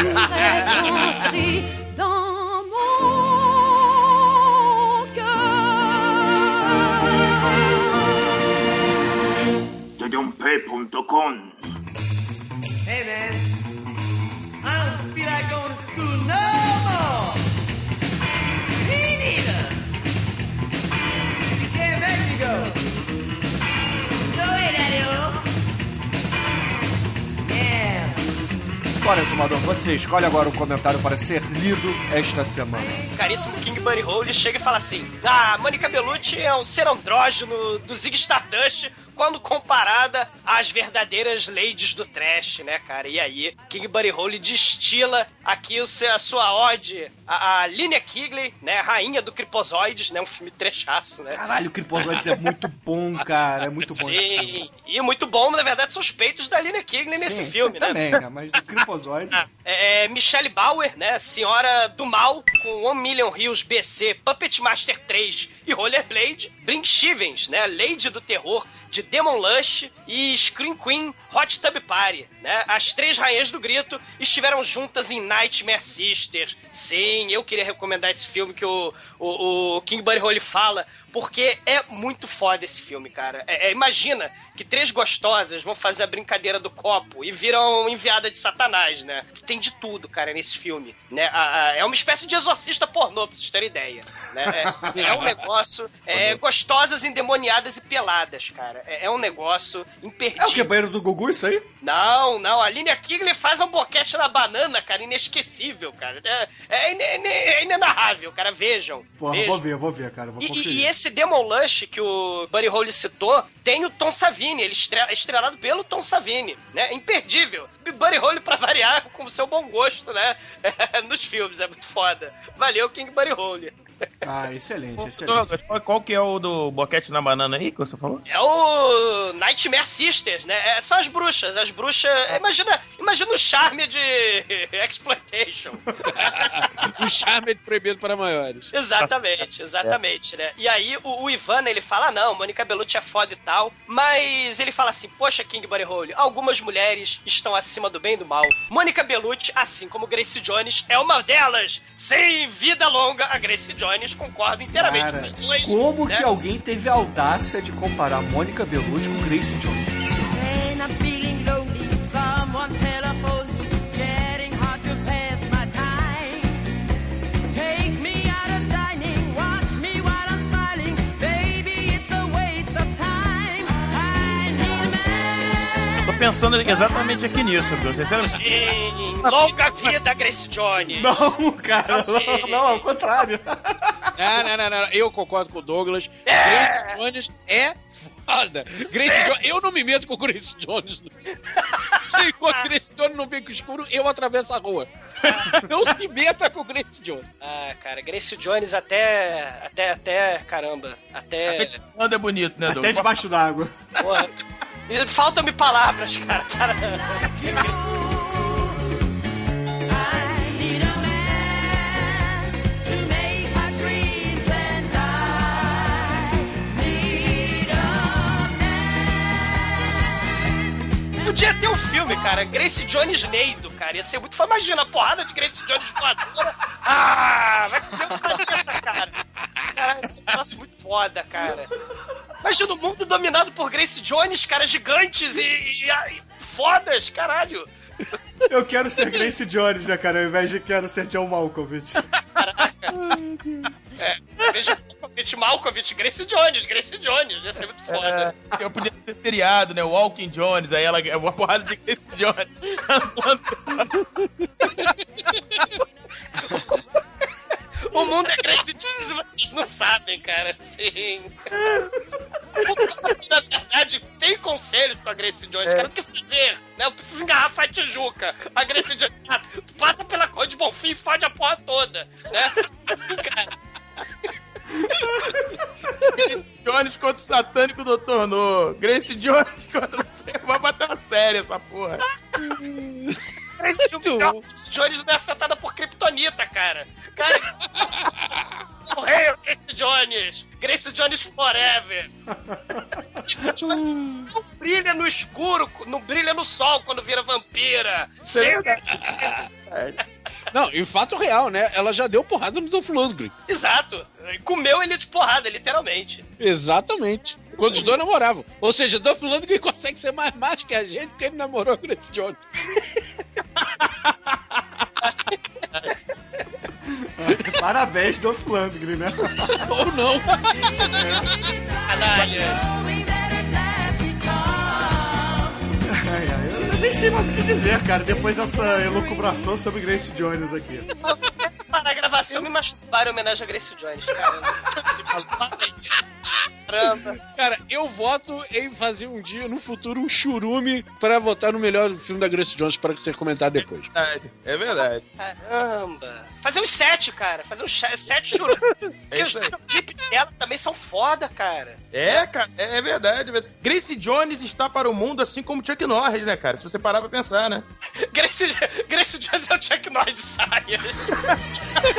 Tedumpe.com Hey man, I don't feel like going to school no more. Me neither. You can't make me. Go Bora, Exumador, você escolhe agora um comentário para ser lido esta semana. caríssimo King Buddy Hole chega e fala assim: Ah, Mônica Bellucci é um ser andrógeno do Zig Stardust quando comparada às verdadeiras ladies do trash, né, cara? E aí, King Buddy Hole destila aqui o seu, a sua ode a, a Linnea Kigley, né, rainha do Cripozoides, né, um filme trechaço, né? Caralho, o Cripozoides é muito bom, cara. É muito bom. Sim, e muito bom, na verdade, são os peitos da Linnea Kigley nesse Sim, filme, né? Também, né? Mas o Cripozoides... É, é, Michelle Bauer, né? Senhora do Mal, com One Million Rios BC, Puppet Master 3 e Rollerblade. Brink Stevens, né? Lady do Terror, de Demon Lush e Scream Queen Hot Tub Party, né? As três rainhas do grito estiveram juntas em Nightmare Sisters. Sim, eu queria recomendar esse filme que o, o, o King Buddy Holly fala, porque é muito foda esse filme, cara. É, é, imagina que três gostosas vão fazer a brincadeira do copo e viram enviada de Satanás, né? Tem de tudo, cara, nesse filme. Né? A- a- é uma espécie de exorcista pornô, pra vocês terem ideia. Né? É, é um negócio. É, gostosas, endemoniadas e peladas, cara. É, é um negócio É o que? imperdível. Banheiro do Gugu, isso aí? Não, não, a Linnea Kigley faz um boquete na banana, cara, inesquecível, cara. É, é, é inenarrável, cara, vejam. Porra, vejam. vou ver, vou ver, cara. Vou E, e- e esse Demon Lush que o Buddy Holly citou tem o Tom Savini, ele é estrelado pelo Tom Savini, né? Imperdível. E Buddy Holly, pra variar, com o seu bom gosto, né? Nos filmes, é muito foda. Valeu, King Buddy Holly. Ah, excelente, excelente. Douglas, qual, qual que é o do boquete na banana aí que você falou? É o Nightmare Sisters, né? É, são as bruxas. As bruxas. Imagina, imagina o charme de Exploitation. O charme é proibido para maiores. Exatamente, exatamente, né? E aí o, o Ivan, ele fala, ah, não, Mônica Bellucci é foda e tal, mas ele fala assim, poxa, King Buddy Hole, algumas mulheres estão acima do bem e do mal. Mônica Bellucci, assim como Grace Jones, é uma delas. Sem vida longa, a Grace Jones, concordo inteiramente Cara, com os dois. como né? que alguém teve a audácia de comparar Mônica Bellucci com Grace Jones? Pensando exatamente aqui nisso, viu? Sinceramente. Sim, longa vida, Grace Jones. Não, cara, Sim. não, não, ao contrário. Não, não, não, não. Eu concordo com o Douglas. Grace Jones é foda. Grace Jones, eu não me meto com Grace Jones. Se enquanto Grace Jones não vem com escuro, eu atravesso a rua. Não se meta com Grace Jones. Ah, cara, Grace Jones até. Até, até. Caramba. Até. Anda é bonito, né, Até Douglas? debaixo d'água. Porra. Faltam-me palavras, cara. cara. Podia ter um filme, cara, Grace Jones Neido, cara. Ia ser muito foda. Imagina a porrada de Grace Jones voadora. Ah, vai comer um planeta, cara. Cara, esse é um negócio muito foda, cara. Imagina o mundo dominado por Grace Jones, cara, gigantes e, e- e fodas, caralho. Eu quero ser Grace Jones, né, cara? Ao invés de quero ser John Malkovich. Veja Malkovich, Malkovich, Grace Jones, Grace Jones. Ia ser muito foda. É, eu podia ter seriado, né? Walking Jones, aí ela é uma porrada de Grace Jones. O mundo é Grace Jones e vocês não sabem, cara. Sim. Na verdade, tem conselhos com a Grace Jones, cara. O que fazer? Né? Eu preciso engarrafar a Tijuca. A Grace Jones, ah, tu passa pela cor de Bonfim e fode a porra toda. Né? Cara, Grace Jones contra o satânico Dr. No. Grace Jones contra você. Vai uma série essa porra. Grace Jones não é afetada por Kryptonita, cara. Cara, morreu Grace Jones. Grace Jones forever. Grace Jones não brilha no escuro, não brilha no sol quando vira vampira. Sempre. Não, em fato real, né? Ela já deu porrada no Dolph Lundgren. Exato. Comeu ele de porrada, literalmente. Exatamente. Quando os dois namoravam. Ou seja, Dolph Lundgren consegue ser mais macho que a gente porque ele namorou a Grace Jones. Parabéns, Dolph Lundgren, né? Ou não. Caralho. Ai, ai, eu nem sei mais o que dizer, cara, depois dessa elucubração sobre Grace Jones aqui. Gravação, me masturbar em homenagem a Grace Jones, cara. Caramba. Cara, eu voto em fazer um dia, no futuro, um churume pra votar no melhor filme da Grace Jones para você comentar depois. Verdade, É verdade. Caramba. Fazer uns sete, cara. Fazer uns sete churros. Porque os isso aí. clipes dela também são foda, cara. É, cara, é, é verdade. Grace Jones está para o mundo assim como Chuck Norris, né, cara? Se você parar pra pensar, né? Grace, Grace Jones é o Chuck Norris de saias.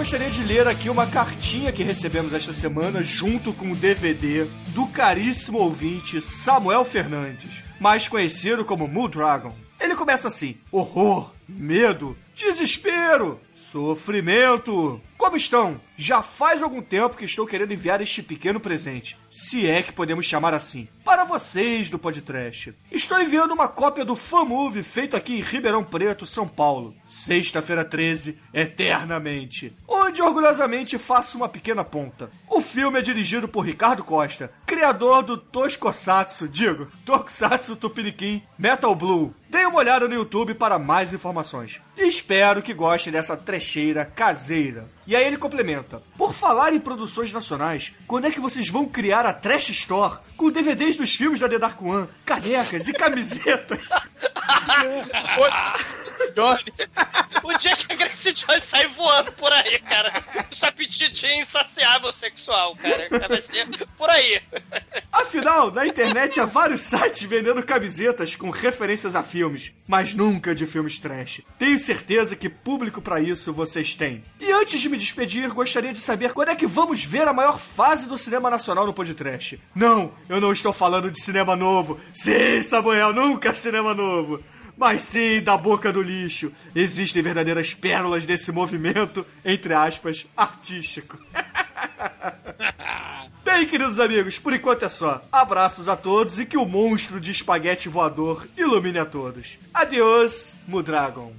gostaria de ler aqui uma cartinha que recebemos esta semana, junto com o DVD, do caríssimo ouvinte Samuel Fernandes, mais conhecido como Mu Dragon. Ele começa assim: horror, medo, desespero, sofrimento. Como estão? Já faz algum tempo que estou querendo enviar este pequeno presente, se é que podemos chamar assim, para vocês do podcast. Estou enviando uma cópia do Fan Movie feito aqui em Ribeirão Preto, São Paulo, sexta-feira 13, eternamente, onde orgulhosamente faço uma pequena ponta. O filme é dirigido por Ricardo Costa, criador do Tokusatsu, digo, Tokusatsu Tupiniquim Metal Blue. Dê uma olhada no YouTube para mais informações. Espero que gostem dessa trecheira caseira. E aí ele complementa: Por falar em produções nacionais, quando é que vocês vão criar a Trash Store com DVDs dos filmes da The Dark One, canecas e camisetas? O dia que a Grace Jones sair voando por aí, cara. Esse apetite insaciável sexual, cara. Vai ser por aí. Afinal, na internet há vários sites vendendo camisetas com referências a filmes, mas nunca de filmes trash. Tenho certeza que público pra isso vocês têm. E antes de me despedir, gostaria de saber quando é que vamos ver a maior fase do cinema nacional no podcast. Não, eu não estou falando de cinema novo. Sim, Samuel, nunca cinema novo. Mas sim, da boca do lixo. Existem verdadeiras pérolas desse movimento, entre aspas, artístico. Bem, queridos amigos, por enquanto é só. Abraços a todos e que o monstro de espaguete voador ilumine a todos. Adeus, Mudragon.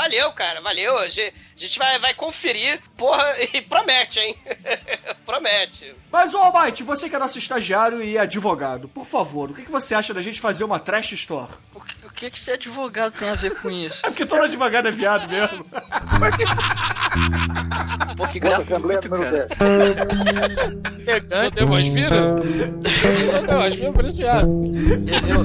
Valeu, cara, valeu. A gente a gente vai, vai conferir, porra, e promete, hein? promete. Mas, ô Almighty, você que é nosso estagiário e advogado, por favor, o que que você acha da gente fazer uma trash store? O que, o que que ser advogado tem a ver com isso? É porque todo advogado é viado mesmo. Pô, que gratuito, cara. Só tem voz fina? Só tem voz fina, por isso já. Entendeu?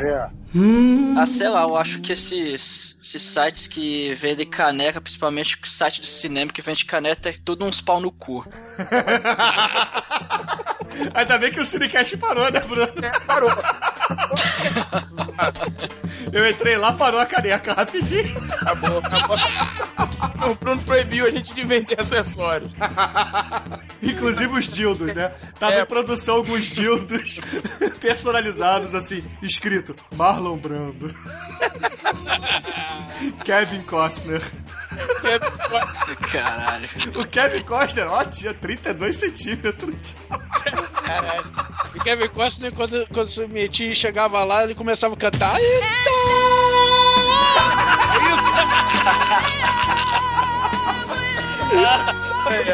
Yeah. Ah, sei lá, eu acho que esses, esses sites que vendem caneca, principalmente site de cinema que vende caneca, é tudo uns pau no cu. Ainda bem que o Cinecast parou, né, Bruno? Parou. Eu entrei lá, parou a caneca rapidinho. Acabou, acabou. O Bruno proibiu a gente de vender acessórios. Inclusive os dildos, né? Tava É. em produção alguns dildos personalizados, assim, escrito Marlon Brando. Kevin Costner. Caralho. O Kevin Costner, ó, tinha 32 centímetros. Caralho. E Kevin Costner, quando, quando se metia e chegava lá, ele começava a cantar. Eita!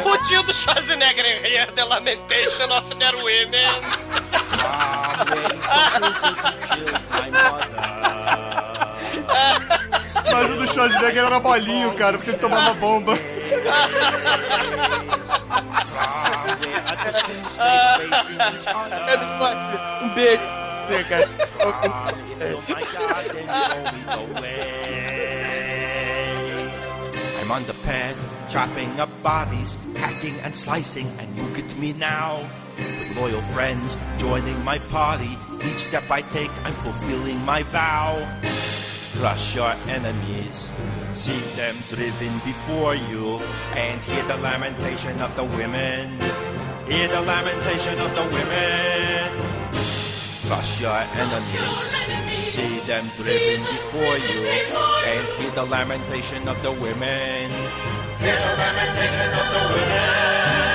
O tio do Schwarzenegger em Here, The Lamentation of Their Women. Mas o do Schwarzenegger era bolinho, cara, porque ele tomava bomba. Um beijo. pra Você, cara. I'm on the path, chopping up bodies, hacking and slicing, and look at me now. With loyal friends joining my party, each step I take, I'm fulfilling my vow. Crush your enemies, see them driven before you, and hear the lamentation of the women. Hear the lamentation of the women. Crush your enemies, see them driven before you, and hear the lamentation of the women. Hear the lamentation of the women.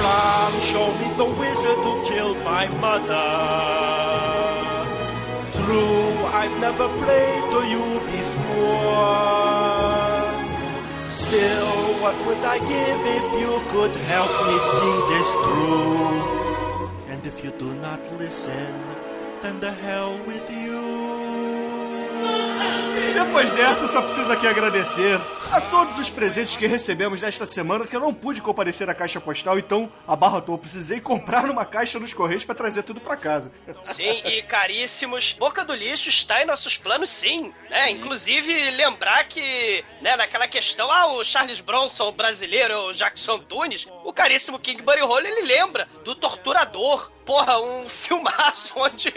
Come, show me the wizard who killed my mother. True, I've never prayed to you before. Still, what would I give if you could help me see this through? And if you do not listen, then the hell with you. Depois dessa, só preciso aqui agradecer a todos os presentes que recebemos nesta semana, que eu não pude comparecer à caixa postal, então a barra eu precisei comprar numa caixa nos Correios pra trazer tudo pra casa. Sim, e caríssimos, Boca do Lixo está em nossos planos, sim. Né? Inclusive, lembrar que, né, naquela questão, ah, o Charles Bronson, brasileiro, o Jackson Tunes, o caríssimo King Buddy Holly, ele lembra do Torturador. Porra, um filmaço onde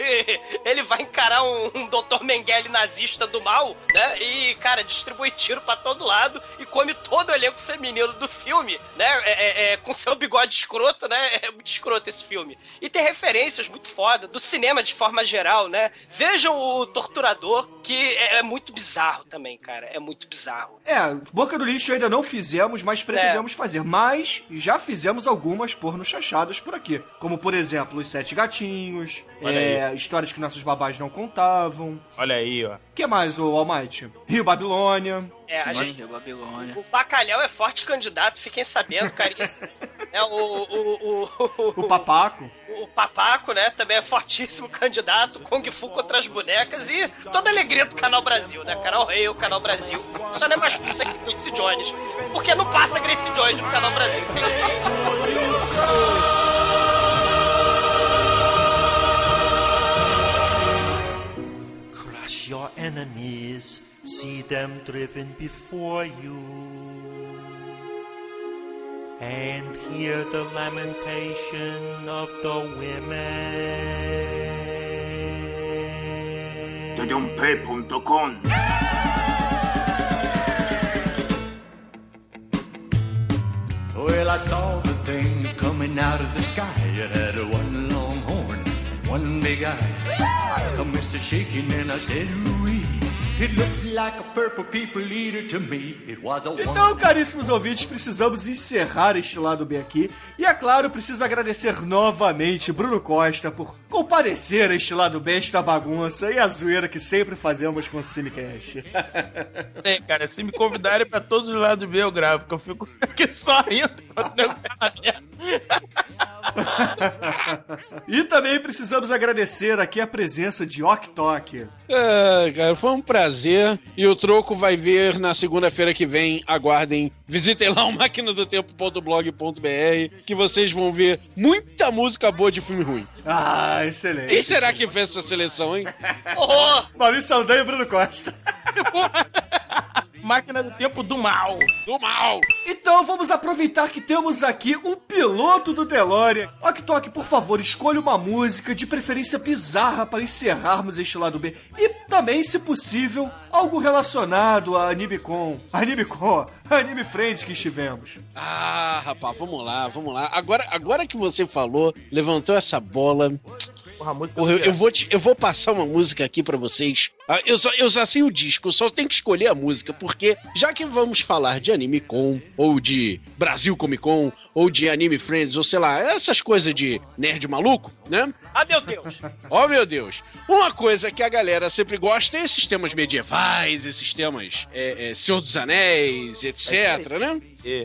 ele vai encarar um, um Dr. Mengele nazista do mal, né? E, cara, distribui tiro pra todo lado e come todo o elenco feminino do filme, né? É, é, é, com seu bigode escroto, né? É muito escroto esse filme. E tem referências muito foda do cinema de forma geral, né? Vejam o Torturador, que é, é muito bizarro também, cara. É muito bizarro. É, Boca do Lixo ainda não fizemos, mas pretendemos fazer. Mas já fizemos algumas porno chachadas por aqui. Como, por exemplo, Os Sete Gatinhos, é, histórias que nossos babás não contavam. Olha aí, ó. Que mais, o Almighty? Rio Babilônia. É, a gente, Rio Babilônia. o Bacalhau é forte candidato, fiquem sabendo, caríssimo. é, o, o, o, O Papaco. O Papaco, né, também é fortíssimo candidato, Kung Fu contra as bonecas e toda a alegria do Canal Brasil, né? Canal Rei, o Canal Brasil. Só não é mais puta que Grace Jones. Porque não passa Grace Jones no Canal Brasil. enemies, see them driven before you, and hear the lamentation of the women. Tedionpe.com Well, I saw the thing coming out of the sky. It had a one long horn, one big eye. I come Mr. Shaking and I said, ooh It looks like a purple people eater to me. It was a Então, caríssimos ouvintes, precisamos encerrar este lado B aqui. E é claro, preciso agradecer novamente Bruno Costa por comparecer a este lado B, esta bagunça e a zoeira que sempre fazemos com o Cinecast. É, cara, se me convidarem pra todos os lados B, eu gravo, que eu fico aqui só rindo. e também precisamos agradecer aqui a presença de Ok Tok. É, cara, foi um prazer. E o troco vai ver na segunda-feira que vem. Aguardem. Visitem lá o maquinadotempo.blog.br que vocês vão ver muita música boa de filme ruim. Ah, excelente. Quem será que fez essa seleção, hein? Oh, Maurício Saldanha e Bruno Costa. Máquina do tempo do mal. Do mal! Então vamos aproveitar que temos aqui um piloto do DeLorean. Ok Tok, por favor, escolha uma música, de preferência bizarra, para encerrarmos este lado B. E também, se possível, algo relacionado a AnimeCon. AnimeCon, Anime Friends que estivemos. Ah, rapaz, vamos lá, vamos lá. Agora, agora que você falou, levantou essa bola. Porra, música Porra, eu, eu vou te- eu vou passar uma música aqui pra vocês. Ah, eu, só, eu só sei o disco, eu só tenho que escolher a música, porque já que vamos falar de Anime Con, ou de Brasil Comic Con, ou de Anime Friends, ou sei lá, essas coisas de nerd maluco, né? ah, meu Deus. Oh, meu Deus. Uma coisa que a galera sempre gosta é esses temas medievais, esses temas é, é, Senhor dos Anéis, etc, né?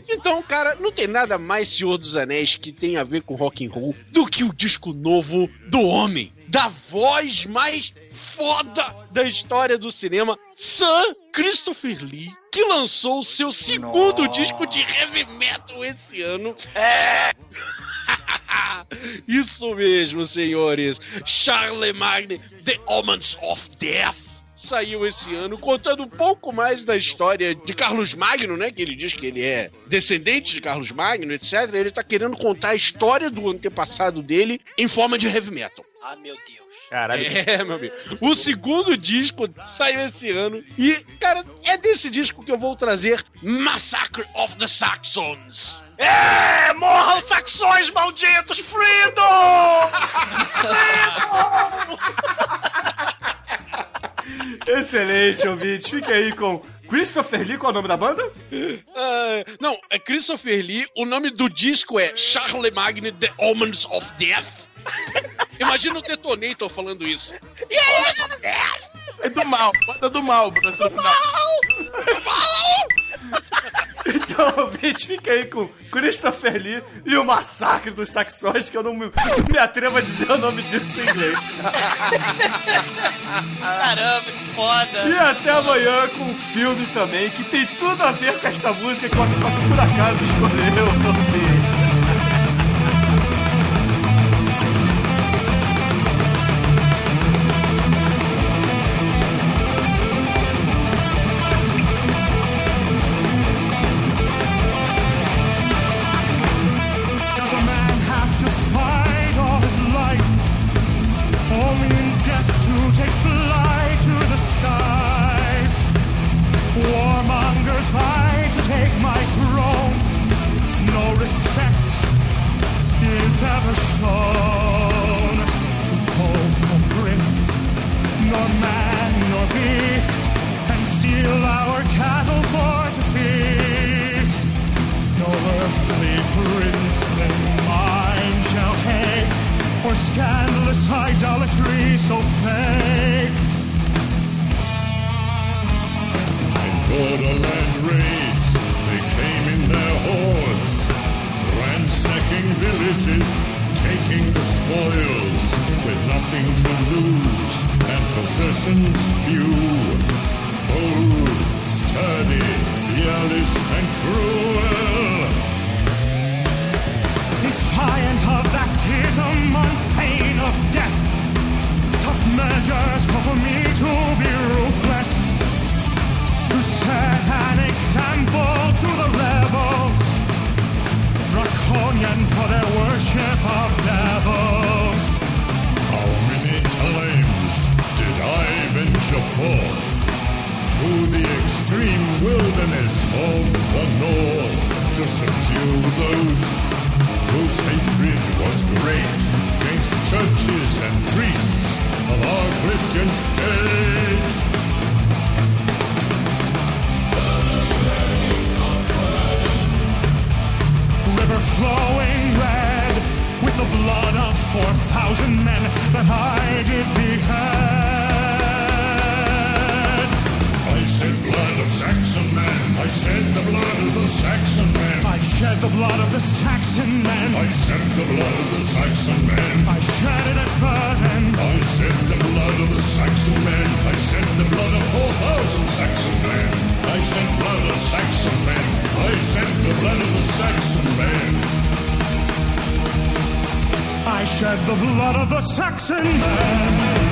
Então, cara, não tem nada mais Senhor dos Anéis que tem a ver com rock and roll do que o disco novo do homem. Da voz mais foda da história do cinema, Sir Christopher Lee, que lançou o seu segundo disco de heavy metal esse ano. É! Isso mesmo, senhores. Charlemagne, The Omens of Death. Saiu esse ano contando um pouco mais da história de Carlos Magno, né? Que ele diz que ele é descendente de Carlos Magno, etc. Ele tá querendo contar a história do antepassado dele em forma de heavy metal. Ah, meu Deus. Caralho. É, meu amigo. O segundo disco saiu esse ano. E, cara, é desse disco que eu vou trazer Massacre of the Saxons. É, morram saxões malditos, Freedom! Excelente, ouvinte. Fique aí com Christopher Lee, qual é o nome da banda? Ah, não, é Christopher Lee. O nome do disco é Charlemagne The Omens of Death. Imagina o Detonator falando isso. E aí, É do mal, bota do mal, professor. Então, ouvinte, fique aí com Christopher Lee e o Massacre dos Saxões, que eu não me, não me atrevo a dizer o nome disso em inglês. Caramba, que foda. E até amanhã com um filme também que tem tudo a ver com esta música que o por acaso escolheu. The spoils, with nothing to lose and possessions few. Bold, sturdy, fearless, and cruel. Defiant of baptism on pain of death. Tough measures call for me to be ruthless. To set an example to the rebels. Draconian for their worship of devils. How many times did I venture forth to the extreme wilderness of the north to subdue those whose hatred was great against churches and priests of our Christian state? was red with the blood of 4,000 men that I did behead. Saxon men. I shed the blood of the Saxon men. I shed the blood of the Saxon men. I shed the blood of the Saxon men. I shed it at Vernon. I shed the blood of the Saxon men. I shed the blood of four thousand Saxon men. I shed blood of Saxon men. I shed the blood of the Saxon men. I shed the blood of the Saxon men.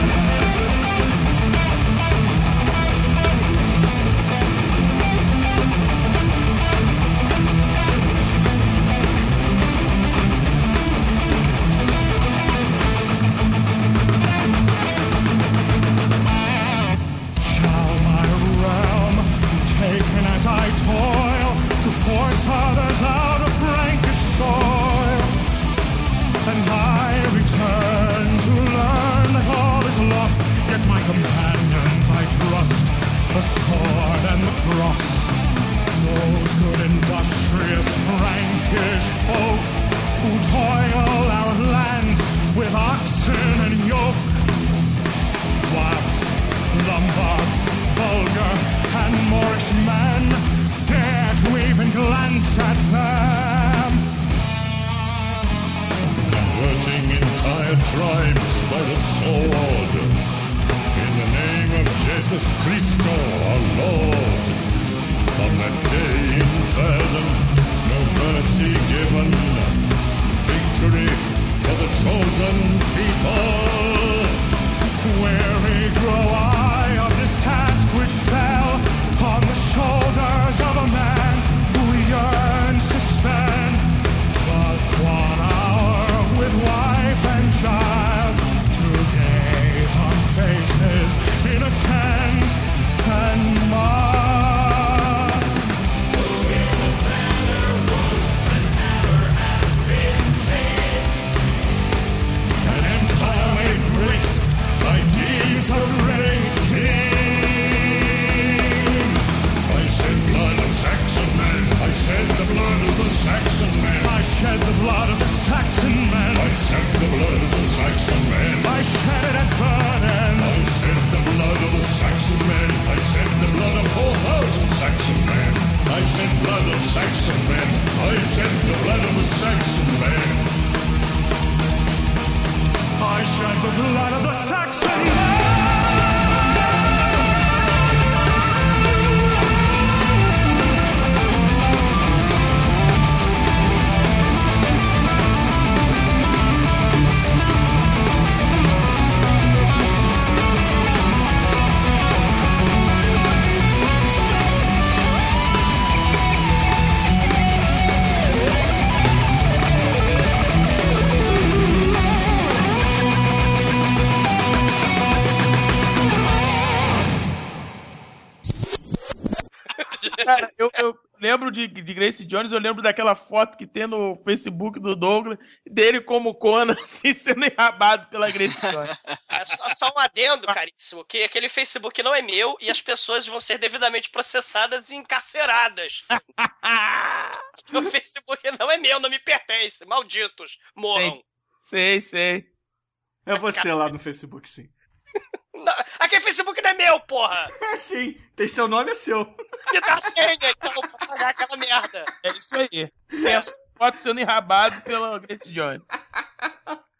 De, Grace Jones, eu lembro daquela foto que tem no Facebook do Douglas, dele como Conan, assim, sendo enrabado pela Grace Jones. É só, só um adendo, caríssimo, que aquele Facebook não é meu e as pessoas vão ser devidamente processadas e encarceradas. o Facebook não é meu, não me pertence. Malditos, morram. Sei, sei. É você lá no Facebook, sim. Não, aquele Facebook não é meu, porra! É sim, tem seu nome, é seu. Me dá a senha, então, pra pagar aquela merda. É isso aí. A foto sendo enrabado pela Grace Jones.